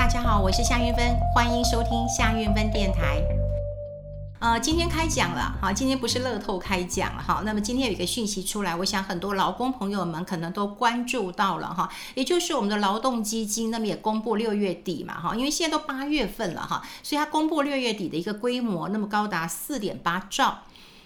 大家好，我是夏韵芬，欢迎收听夏韵芬电台。呃，今天开讲了，好，今天不是乐透开讲了，哈。那么今天有一个讯息出来，我想很多劳工朋友们可能都关注到了，哈，也就是我们的劳动基金，那么也公布六月底嘛，哈，因为现在都八月份了，哈，所以它公布六月底的一个规模，那么高达四点八兆。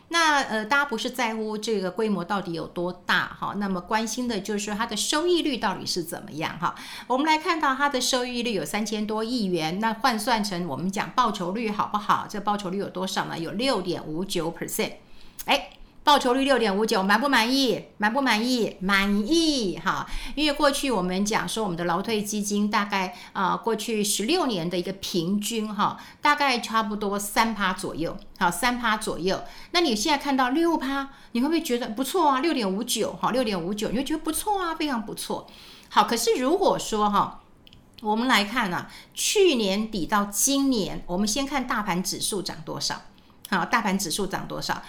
那呃，大家不是在乎这个规模到底有多大哈？那么关心的就是它的收益率到底是怎么样哈？我们来看到它的收益率有三千多亿元，那换算成我们讲报酬率好不好？这报酬率有多少呢？有六点五九 percent，哎。报酬率六点五九，满不满意？满不满意？满意哈！因为过去我们讲说，我们的劳退基金大概啊、呃，过去十六年的一个平均哈，大概差不多三趴左右，好，三趴左右。那你现在看到六趴，你会不会觉得不错啊？六点五九，哈，六点五九，你会觉得不错啊，非常不错。好，可是如果说哈，我们来看啊，去年底到今年，我们先看大盘指数涨多少。好，大盘指数涨多少？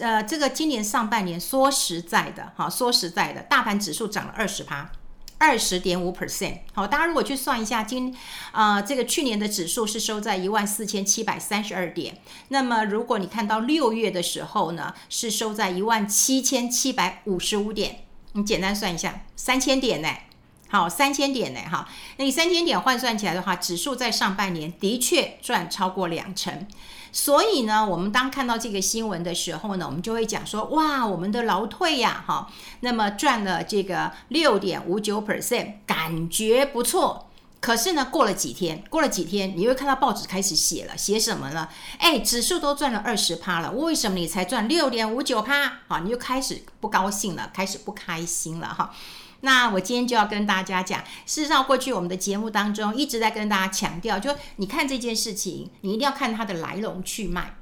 呃，这个今年上半年说实在的，好，说实在的，大盘指数涨了二十趴，二十点五 percent。好，大家如果去算一下，今啊、这个去年的指数是收在一万四千七百三十二点。那么如果你看到六月的时候呢，是收在一万七千七百五十五点。你简单算一下，三千点呢？好，三千点呢？哈，那你三千点换算起来的话，指数在上半年的确赚超过两成。所以呢，我们当看到这个新闻的时候呢，我们就会讲说，哇，我们的劳退呀，哈，那么赚了这个六点五九 percent，感觉不错。可是呢，过了几天，过了几天，你会看到报纸开始写了，写什么呢？哎，指数都赚了二十趴了，为什么你才赚六点五九趴？啊，你就开始不高兴了，开始不开心了，哈。那我今天就要跟大家讲，事实上，过去我们的节目当中一直在跟大家强调，就你看这件事情，你一定要看它的来龙去脉。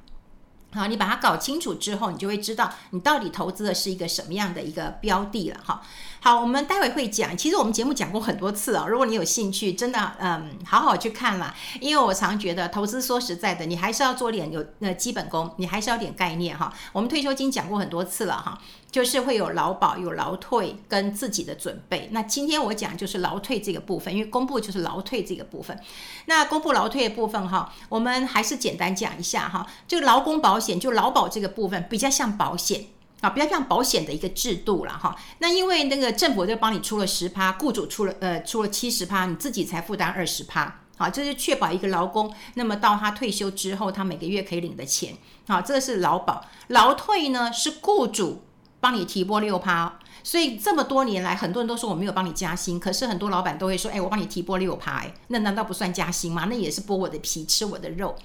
好，你把它搞清楚之后，你就会知道你到底投资的是一个什么样的一个标的了。哈，好，我们待会会讲。其实我们节目讲过很多次啊，如果你有兴趣，真的，嗯，好好去看啦。因为我常觉得投资说实在的，你还是要做点有呃基本功，你还是要点概念哈。我们退休金讲过很多次了哈。就是会有劳保、有劳退跟自己的准备。那今天我讲就是劳退这个部分，因为公布就是劳退这个部分。那公布劳退的部分哈，我们还是简单讲一下哈。这个劳工保险就劳保这个部分比较像保险啊，比较像保险的一个制度了哈。那因为那个政府就帮你出了十趴，雇主出了呃出了七十趴，你自己才负担二十趴。好，这是确保一个劳工，那么到他退休之后，他每个月可以领的钱。好，这个是劳保。劳退呢是雇主。帮你提拨六趴，所以这么多年来，很多人都说我没有帮你加薪，可是很多老板都会说，哎，我帮你提拨六趴，哎，那难道不算加薪吗？那也是剥我的皮，吃我的肉。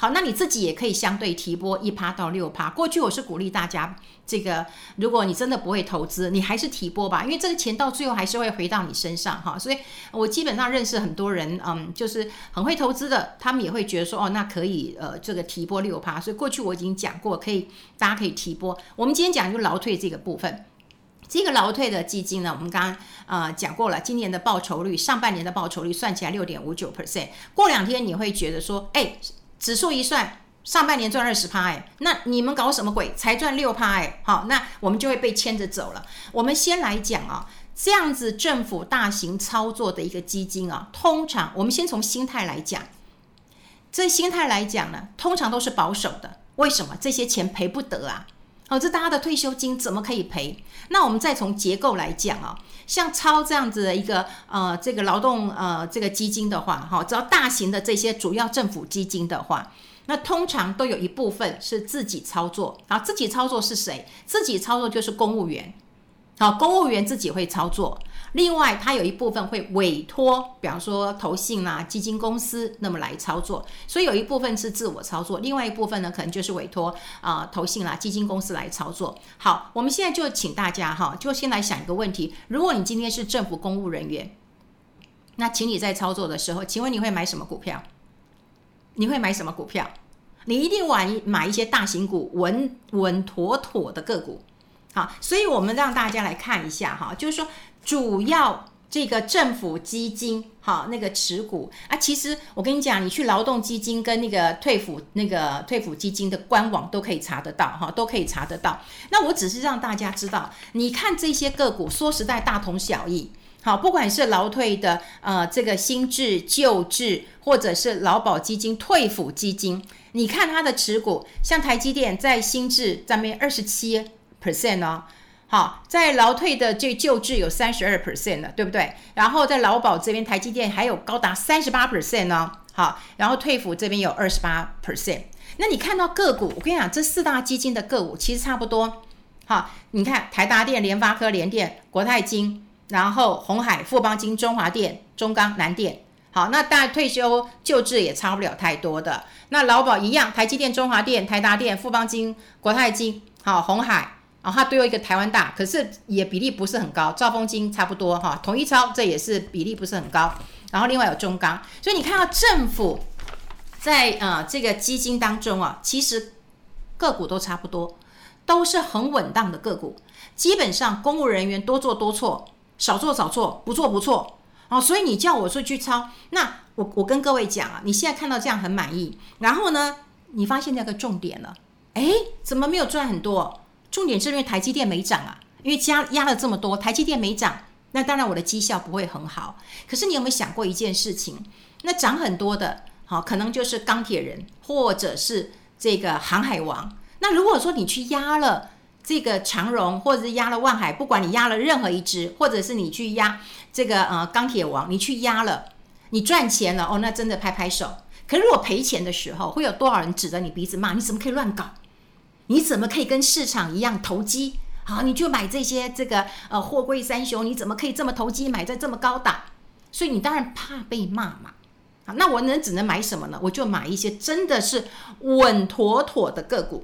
好，那你自己也可以相对提拨一趴到六趴。过去我是鼓励大家，这个如果你真的不会投资，你还是提拨吧，因为这个钱到最后还是会回到你身上哈。所以我基本上认识很多人，嗯，就是很会投资的，他们也会觉得说，哦，那可以，呃，这个提拨六趴。所以过去我已经讲过，可以大家可以提拨。我们今天讲就劳退这个部分，这个劳退的基金呢，我们刚刚呃讲过了，今年的报酬率，上半年的报酬率算起来六点五九 percent。过两天你会觉得说，哎。指数一算，上半年赚二十趴哎，那你们搞什么鬼？才赚六趴哎，好，那我们就会被牵着走了。我们先来讲啊，这样子政府大型操作的一个基金啊，通常我们先从心态来讲，这心态来讲呢，通常都是保守的。为什么？这些钱赔不得啊？哦，这大家的退休金怎么可以赔？那我们再从结构来讲啊，像超这样子的一个呃这个劳动呃这个基金的话，哈，只要大型的这些主要政府基金的话，那通常都有一部分是自己操作啊，自己操作是谁？自己操作就是公务员。好，公务员自己会操作，另外它有一部分会委托，比方说投信啊、基金公司那么来操作，所以有一部分是自我操作，另外一部分呢可能就是委托啊、投信啦、基金公司来操作。好，我们现在就请大家哈，就先来想一个问题：如果你今天是政府公务人员，那请你在操作的时候，请问你会买什么股票？你会买什么股票？你一定买买一些大型股，稳稳妥妥的个股。好，所以我们让大家来看一下哈，就是说主要这个政府基金哈，那个持股啊，其实我跟你讲，你去劳动基金跟那个退抚那个退抚基金的官网都可以查得到哈，都可以查得到。那我只是让大家知道，你看这些个股，说实在大同小异。好，不管是劳退的呃这个新制旧制，或者是劳保基金退抚基金，你看它的持股，像台积电在新制上面二十七 percent 哦。好，在劳退的这旧制有三十二 percent 了，对不对？然后在劳保这边，台积电还有高达三十八 percent 呢。好，然后退抚这边有二十八 percent。那你看到个股，我跟你讲，这四大基金的个股其实差不多。好，你看台达电、联发科、联电、国泰金，然后鸿海、富邦金、中华电、中钢、南电。好，那大退休旧制也差不了太多的。那劳保一样，台积电、中华电、台达电、富邦金、国泰金，好，红海。啊，它都有一个台湾大，可是也比例不是很高。兆丰金差不多哈，统一超这也是比例不是很高。然后另外有中钢，所以你看到政府在呃这个基金当中啊，其实个股都差不多，都是很稳当的个股。基本上公务人员多做多错，少做少错，不做不错。哦，所以你叫我说去抄，那我我跟各位讲啊，你现在看到这样很满意，然后呢，你发现那个重点了，哎，怎么没有赚很多？重点是因为台积电没涨啊，因为加压了这么多，台积电没涨，那当然我的绩效不会很好。可是你有没有想过一件事情？那涨很多的，好，可能就是钢铁人或者是这个航海王。那如果说你去压了这个长荣，或者是压了万海，不管你压了任何一只，或者是你去压这个呃钢铁王，你去压了，你赚钱了哦，那真的拍拍手。可是如果赔钱的时候，会有多少人指着你鼻子骂？你怎么可以乱搞？你怎么可以跟市场一样投机？好，你就买这些这个呃货柜三雄，你怎么可以这么投机买在这么高档？所以你当然怕被骂嘛。好，那我能只能买什么呢？我就买一些真的是稳妥妥的个股。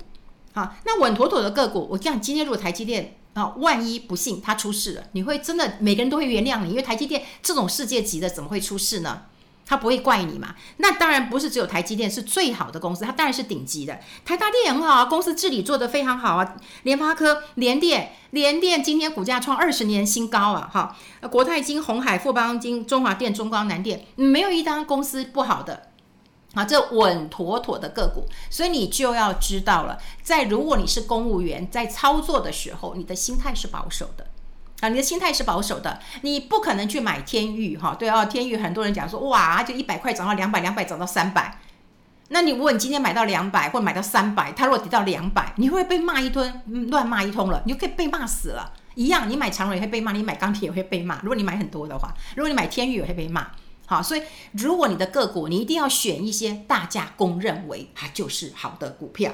好，那稳妥妥的个股，我讲今天如果台积电啊，万一不幸它出事了，你会真的每个人都会原谅你，因为台积电这种世界级的怎么会出事呢？他不会怪你嘛？那当然不是只有台积电是最好的公司，它当然是顶级的。台达电也很好啊，公司治理做得非常好啊。联发科、联电、联电今天股价创二十年新高啊！哈，国泰金、红海、富邦金、中华电、中钢、南电，没有一档公司不好的啊。这稳妥妥的个股，所以你就要知道了，在如果你是公务员，在操作的时候，你的心态是保守的。啊，你的心态是保守的，你不可能去买天域哈。对哦，天域很多人讲说，哇，就一百块涨到两百，两百涨到三百。那你如果你今天买到两百，或者买到三百，它如果跌到两百，你会被骂一顿，乱骂一通了，你就可以被骂死了。一样，你买长荣也会被骂，你买钢铁也会被骂。如果你买很多的话，如果你买天域也会被骂。好，所以如果你的个股，你一定要选一些大家公认为它就是好的股票。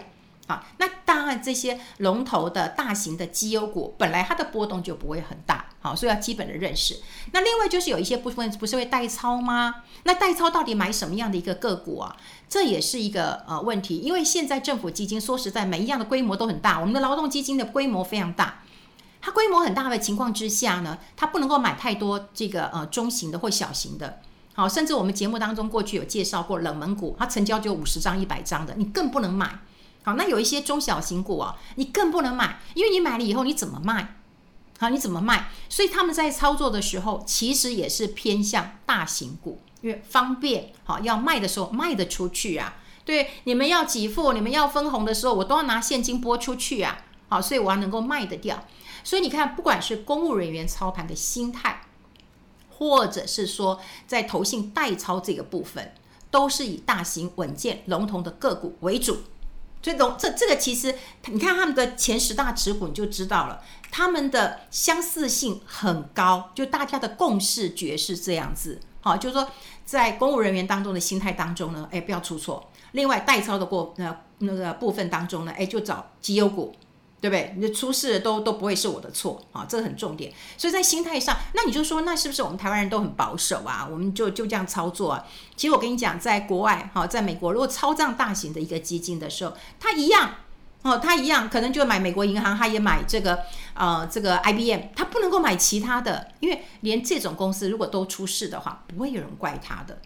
那当然这些龙头的大型的绩优股，本来它的波动就不会很大，好，所以要基本的认识。那另外就是有一些部分不是会代操吗？那代操到底买什么样的一个个股啊？这也是一个呃问题，因为现在政府基金说实在每一样的规模都很大，我们的劳动基金的规模非常大，它规模很大的情况之下呢，它不能够买太多这个呃中型的或小型的，好，甚至我们节目当中过去有介绍过冷门股，它成交就五十张、一百张的，你更不能买。好，那有一些中小型股啊，你更不能买，因为你买了以后你怎么卖？好，你怎么卖？所以他们在操作的时候，其实也是偏向大型股，因为方便。好，要卖的时候卖得出去啊。对，你们要给付，你们要分红的时候，我都要拿现金拨出去啊。好，所以我要能够卖得掉。所以你看，不管是公务人员操盘的心态，或者是说在投信代操这个部分，都是以大型稳健龙头的个股为主。所以龙这这个其实，你看他们的前十大持股，你就知道了，他们的相似性很高，就大家的共识觉是这样子。好，就是说在公务人员当中的心态当中呢，哎，不要出错。另外代操的过那那个部分当中呢，哎，就找绩优股。对不对？你的出事都都不会是我的错啊，这个很重点。所以在心态上，那你就说，那是不是我们台湾人都很保守啊？我们就就这样操作啊？其实我跟你讲，在国外哈，在美国，如果操这样大型的一个基金的时候，它一样哦，它一样可能就买美国银行，它也买这个呃这个 IBM，它不能够买其他的，因为连这种公司如果都出事的话，不会有人怪它的。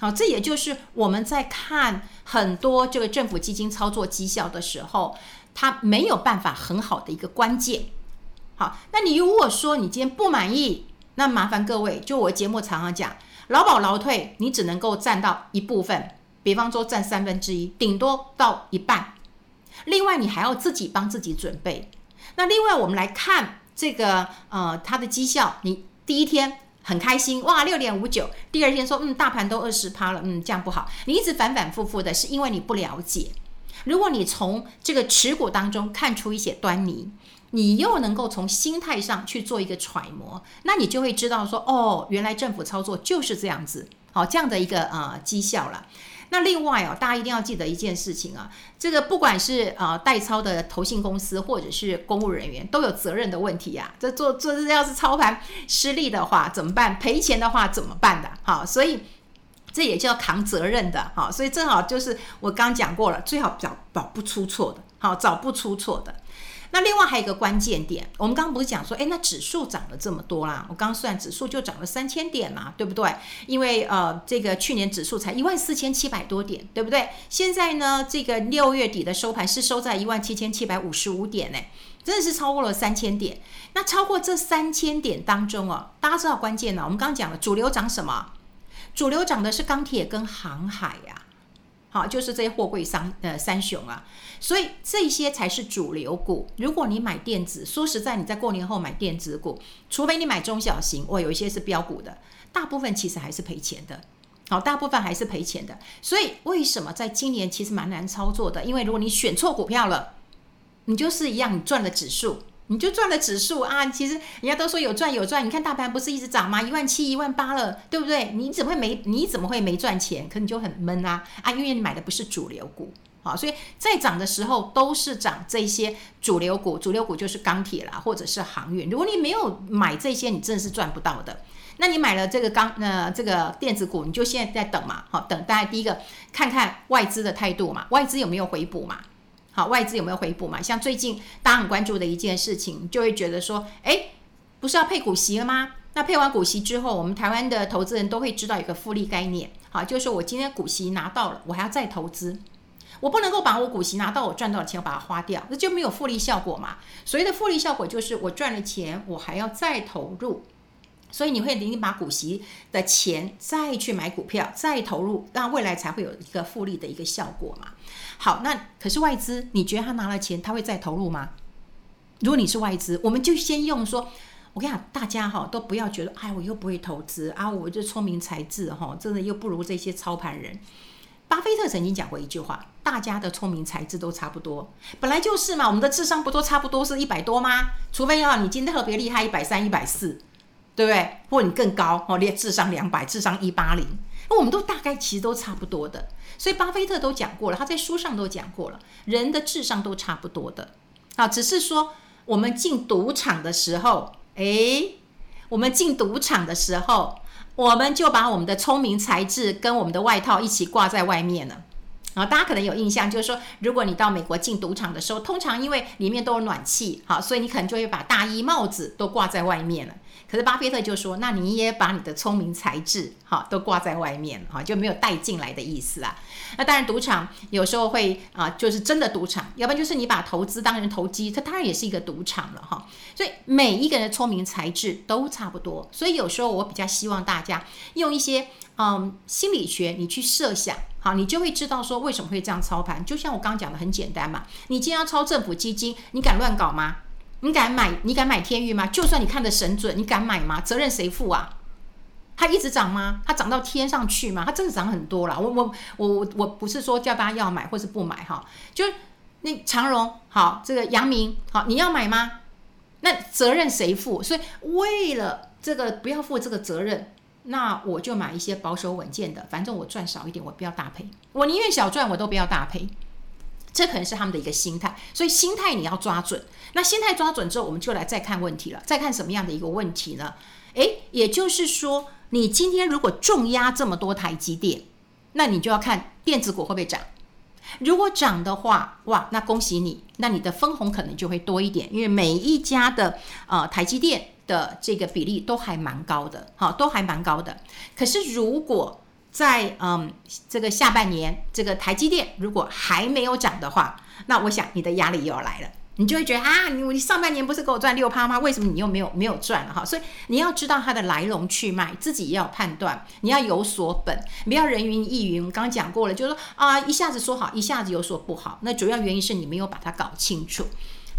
好，这也就是我们在看很多这个政府基金操作绩效的时候。它没有办法很好的一个关键，好，那你如果说你今天不满意，那麻烦各位，就我节目常常讲，劳保劳退，你只能够占到一部分，比方说占三分之一，顶多到一半，另外你还要自己帮自己准备。那另外我们来看这个呃它的绩效，你第一天很开心哇，六点五九。第二天说，嗯，大盘都二十趴了，嗯，这样不好。你一直反反复复的，是因为你不了解。如果你从这个持股当中看出一些端倪，你又能够从心态上去做一个揣摩，那你就会知道说，哦，原来政府操作就是这样子，好，这样的一个呃绩效了。那另外哦，大家一定要记得一件事情啊，这个不管是呃代操的投信公司或者是公务人员，都有责任的问题啊。这做做要是操盘失利的话怎么办？赔钱的话怎么办的？好，所以这也叫扛责任的。哈，所以正好就是我刚讲过了，最好找找不出错的，好，找不出错的。那另外还有一个关键点，我们刚刚不是讲说，哎，那指数涨了这么多啦，我刚算指数就涨了三千点嘛，对不对？因为呃，这个去年指数才一万四千七百多点，对不对？现在呢，这个六月底的收盘是收在一万七千七百五十五点呢，真的是超过了三千点。那超过这三千点当中哦，大家知道关键呢？我们刚刚讲了，主流涨什么？主流涨的是钢铁跟航海呀。好，就是这些货柜商呃三雄啊，所以这些才是主流股。如果你买电子，说实在，你在过年后买电子股，除非你买中小型，哦，有一些是标股的，大部分其实还是赔钱的。好，大部分还是赔钱的。所以为什么在今年其实蛮难操作的？因为如果你选错股票了，你就是一样，你赚了指数。你就赚了指数啊！其实人家都说有赚有赚，你看大盘不是一直涨吗？一万七、一万八了，对不对？你怎么会没？你怎么会没赚钱？可你就很闷啊！啊，因为你买的不是主流股，好，所以在涨的时候都是涨这些主流股，主流股就是钢铁啦，或者是航运。如果你没有买这些，你真的是赚不到的。那你买了这个钢呃这个电子股，你就现在在等嘛，好，等大家第一个看看外资的态度嘛，外资有没有回补嘛？好，外资有没有回补嘛？像最近大家很关注的一件事情，就会觉得说，诶，不是要配股息了吗？那配完股息之后，我们台湾的投资人都会知道一个复利概念，好，就是说我今天股息拿到了，我还要再投资，我不能够把我股息拿到我赚到的钱我把它花掉，那就没有复利效果嘛。所谓的复利效果就是我赚了钱，我还要再投入，所以你会你把股息的钱再去买股票，再投入，那未来才会有一个复利的一个效果嘛。好，那可是外资，你觉得他拿了钱，他会再投入吗？如果你是外资，我们就先用说，我跟你讲，大家哈都不要觉得，哎，我又不会投资啊，我就聪明才智哈，真的又不如这些操盘人。巴菲特曾经讲过一句话，大家的聪明才智都差不多，本来就是嘛，我们的智商不都差不多是一百多吗？除非要你今天特别厉害，一百三、一百四，对不对？或你更高哦，连智商两百，智商一八零，那我们都大概其实都差不多的。所以巴菲特都讲过了，他在书上都讲过了，人的智商都差不多的，啊，只是说我们进赌场的时候，诶，我们进赌场的时候，我们就把我们的聪明才智跟我们的外套一起挂在外面了，啊，大家可能有印象，就是说，如果你到美国进赌场的时候，通常因为里面都有暖气，好，所以你可能就会把大衣、帽子都挂在外面了。可是巴菲特就说：“那你也把你的聪明才智，哈，都挂在外面，哈，就没有带进来的意思啊。那当然，赌场有时候会啊，就是真的赌场，要不然就是你把投资当成投机，它当然也是一个赌场了，哈。所以每一个人的聪明才智都差不多。所以有时候我比较希望大家用一些嗯心理学，你去设想，好，你就会知道说为什么会这样操盘。就像我刚刚讲的很简单嘛，你今天要操政府基金，你敢乱搞吗？”你敢买？你敢买天域吗？就算你看得神准，你敢买吗？责任谁负啊？它一直涨吗？它涨到天上去吗？它真的涨很多了。我我我我我不是说叫大家要买或是不买哈，就那长荣好，这个阳明好，你要买吗？那责任谁负？所以为了这个不要负这个责任，那我就买一些保守稳健的，反正我赚少一点，我不要大赔，我宁愿小赚，我都不要大赔。这可能是他们的一个心态，所以心态你要抓准。那心态抓准之后，我们就来再看问题了。再看什么样的一个问题呢？诶，也就是说，你今天如果重压这么多台积电，那你就要看电子股会不会涨。如果涨的话，哇，那恭喜你，那你的分红可能就会多一点，因为每一家的呃台积电的这个比例都还蛮高的，好，都还蛮高的。可是如果在嗯，这个下半年，这个台积电如果还没有涨的话，那我想你的压力又要来了，你就会觉得啊，你你上半年不是给我赚六趴吗？为什么你又没有没有赚了哈？所以你要知道它的来龙去脉，自己要判断，你要有所本，不要人云亦云。我刚刚讲过了，就是说啊，一下子说好，一下子有所不好，那主要原因是你没有把它搞清楚。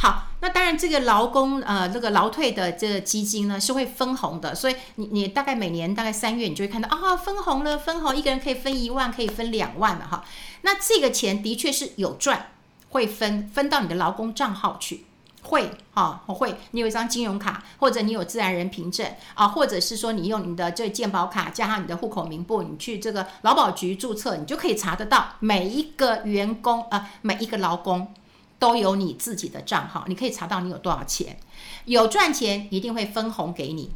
好，那当然这个劳工呃这个劳退的这个基金呢是会分红的，所以你你大概每年大概三月你就会看到啊分红了，分红一个人可以分一万，可以分两万了哈。那这个钱的确是有赚，会分分到你的劳工账号去。会哈，我会。你有一张金融卡，或者你有自然人凭证啊，或者是说你用你的这健保卡加上你的户口名簿，你去这个劳保局注册，你就可以查得到每一个员工啊、呃，每一个劳工都有你自己的账号，你可以查到你有多少钱。有赚钱一定会分红给你，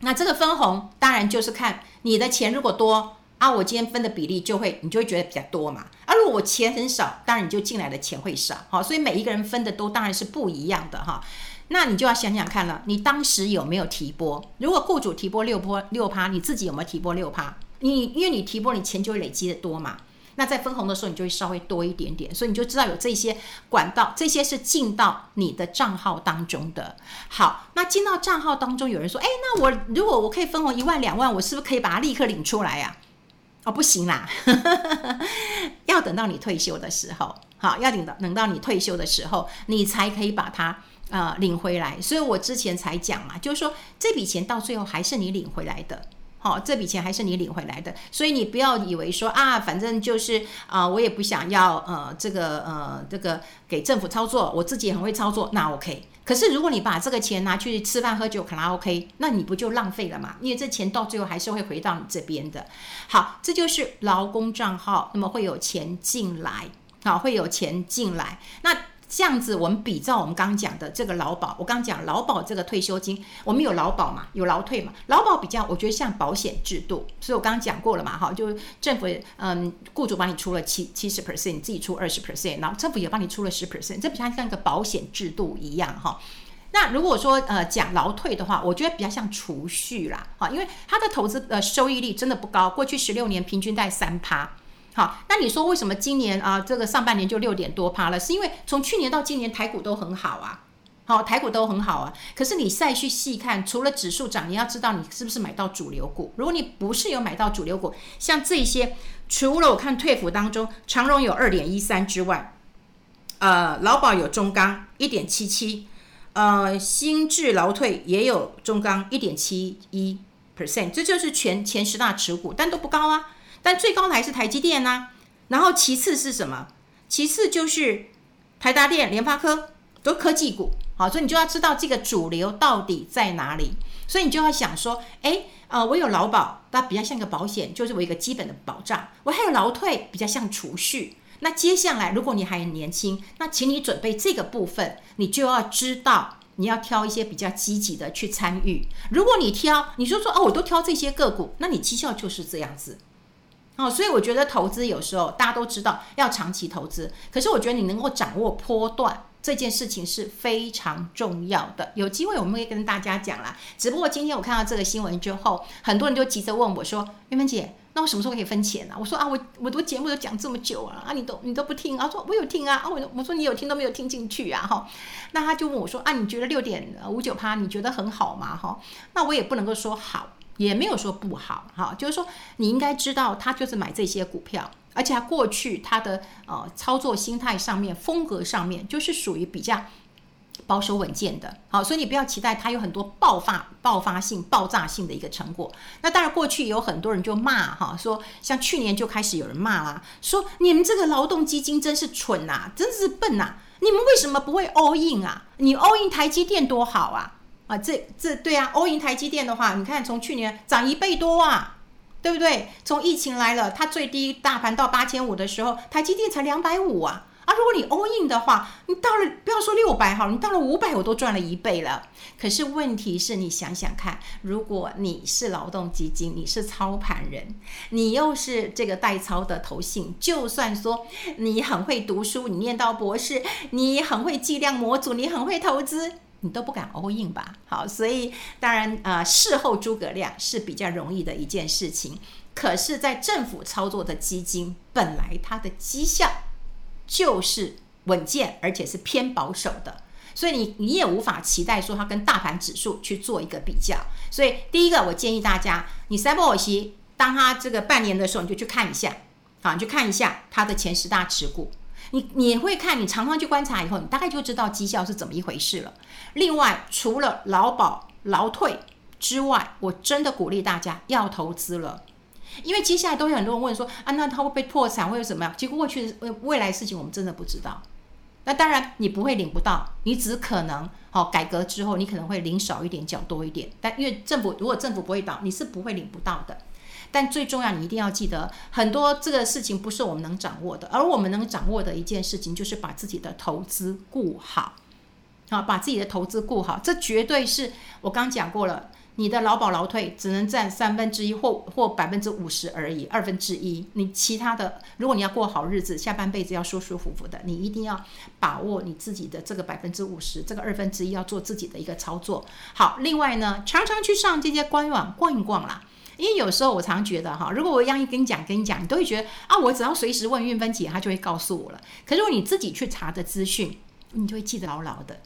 那这个分红当然就是看你的钱如果多。啊，我今天分的比例就会，你就会觉得比较多嘛。啊，如果我钱很少，当然你就进来的钱会少，好，所以每一个人分的都当然是不一样的哈。那你就要想想看了，你当时有没有提拨？如果雇主提拨六波六趴，你自己有没有提拨六趴？你因为你提拨，你钱就会累积的多嘛。那在分红的时候，你就会稍微多一点点，所以你就知道有这些管道，这些是进到你的账号当中的。好，那进到账号当中，有人说，哎，那我如果我可以分红一万两万，我是不是可以把它立刻领出来呀？哦，不行啦，要等到你退休的时候，好，要等到等到你退休的时候，你才可以把它呃领回来。所以我之前才讲嘛，就是说这笔钱到最后还是你领回来的。哦，这笔钱还是你领回来的，所以你不要以为说啊，反正就是啊、我也不想要呃这个呃这个给政府操作，我自己也很会操作，那 OK。可是如果你把这个钱拿去吃饭喝酒卡拉 OK，那你不就浪费了嘛？因为这钱到最后还是会回到你这边的。好，这就是劳工账号，那么会有钱进来，好，会有钱进来，那。这样子，我们比照我们刚刚讲的这个劳保，我刚刚讲劳保这个退休金，我们有劳保嘛，有劳退嘛。劳保比较，我觉得像保险制度，所以我刚刚讲过了嘛，哈，就政府嗯，雇主帮你出了七七十 percent，你自己出二十 percent，然后政府也帮你出了十 percent，这比较像一个保险制度一样哈。那如果说呃讲劳退的话，我觉得比较像储蓄啦，哈，因为它的投资呃收益率真的不高，过去十六年平均在三趴。好，那你说为什么今年啊，这个上半年就六点多趴了？是因为从去年到今年台股都很好啊，好，台股都很好啊。可是你再去细看，除了指数涨，你要知道你是不是买到主流股？如果你不是有买到主流股，像这些，除了我看退抚当中长荣有二点一三之外，呃，劳保有中钢一点七七，呃，新智劳退也有中钢一点七一 percent，这就是全前十大持股，但都不高啊。但最高的还是台积电呐、然后其次是什么？其次就是台达电、联发科，都科技股。好，所以你就要知道这个主流到底在哪里。所以你就要想说，哎，呃，我有劳保，它比较像个保险，就是我一个基本的保障。我还有劳退，比较像储蓄。那接下来，如果你还年轻，那请你准备这个部分，你就要知道你要挑一些比较积极的去参与。如果你挑，你说说哦，我都挑这些个股，那你绩效就是这样子。哦，所以我觉得投资有时候大家都知道要长期投资，可是我觉得你能够掌握波段这件事情是非常重要的。有机会我们会跟大家讲啦。只不过今天我看到这个新闻之后，很多人就急着问我说：“玉芬姐，那我什么时候可以分钱呢、啊？”我说：“啊，我我的节目都讲这么久了啊，你都你都不听啊？”说：“我有听啊。”啊，我我说你有听都没有听进去啊？哈，那他就问我说：“啊，你觉得六点五九趴你觉得很好吗？”哈，那我也不能够说好。也没有说不好，哈，就是说你应该知道，他就是买这些股票，而且他过去他的呃操作心态上面、风格上面，就是属于比较保守稳健的，好，所以你不要期待他有很多爆发、爆发性、爆炸性的一个成果。那当然，过去有很多人就骂哈，说像去年就开始有人骂啦，说你们这个劳动基金真是蠢呐，真是笨呐，你们为什么不会 all in 啊？你 all in 台积电多好啊！啊，这这对啊，all in 台积电的话，你看从去年涨一倍多啊，对不对？从疫情来了，它最低大盘到八千五的时候，台积电才两百五啊。啊，如果你 all in 的话，你到了不要说六百哈，你到了五百，我都赚了一倍了。可是问题是你想想看，如果你是劳动基金，你是操盘人，你又是这个代操的投信，就算说你很会读书，你念到博士，你很会计量模组，你很会投资。你都不敢 all in 吧？好，所以当然啊，呃，事后诸葛亮是比较容易的一件事情。可是，在政府操作的基金，本来它的绩效就是稳健，而且是偏保守的，所以你你也无法期待说它跟大盘指数去做一个比较。所以，第一个我建议大家，你塞博尔西，当它这个半年的时候，你就去看一下，好，你去看一下它的前十大持股。你你会看，你常常去观察以后，你大概就知道绩效是怎么一回事了。另外，除了劳保劳退之外，我真的鼓励大家要投资了，因为接下来都有很多人问说啊，那他会被破产，会有什么样？结果过去的未来事情我们真的不知道。那当然你不会领不到，你只可能好、哦、改革之后你可能会领少一点，缴多一点。但因为政府如果政府不会倒，你是不会领不到的。但最重要，你一定要记得，很多这个事情不是我们能掌握的，而我们能掌握的一件事情，就是把自己的投资顾好，好，把自己的投资顾好，这绝对是我刚讲过了，你的劳保劳退只能占三分之一或或百分之五十而已，二分之一，你其他的，如果你要过好日子，下半辈子要舒舒服服的，你一定要把握你自己的这个百分之五十，这个二分之一要做自己的一个操作。好，另外呢，常常去上这些官网逛一逛啦。因为有时候我常觉得哈，如果我一样一跟你讲跟你讲，你都会觉得啊，我只要随时问运分姐，她就会告诉我了。可是如果你自己去查的资讯，你就会记得牢牢的。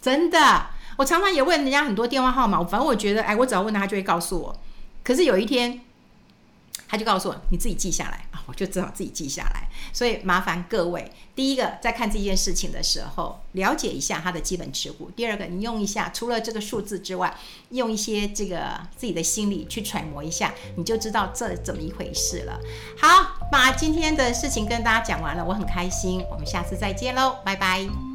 真的，我常常也问人家很多电话号码，反正我觉得哎，我只要问他，他就会告诉我。可是有一天，他就告诉我，你自己记下来啊，我就只好自己记下来。所以麻烦各位，第一个在看这件事情的时候，了解一下它的基本持股；第二个，你用一下，除了这个数字之外，用一些这个自己的心理去揣摩一下，你就知道这怎么一回事了。好，把今天的事情跟大家讲完了，我很开心，我们下次再见喽，拜拜。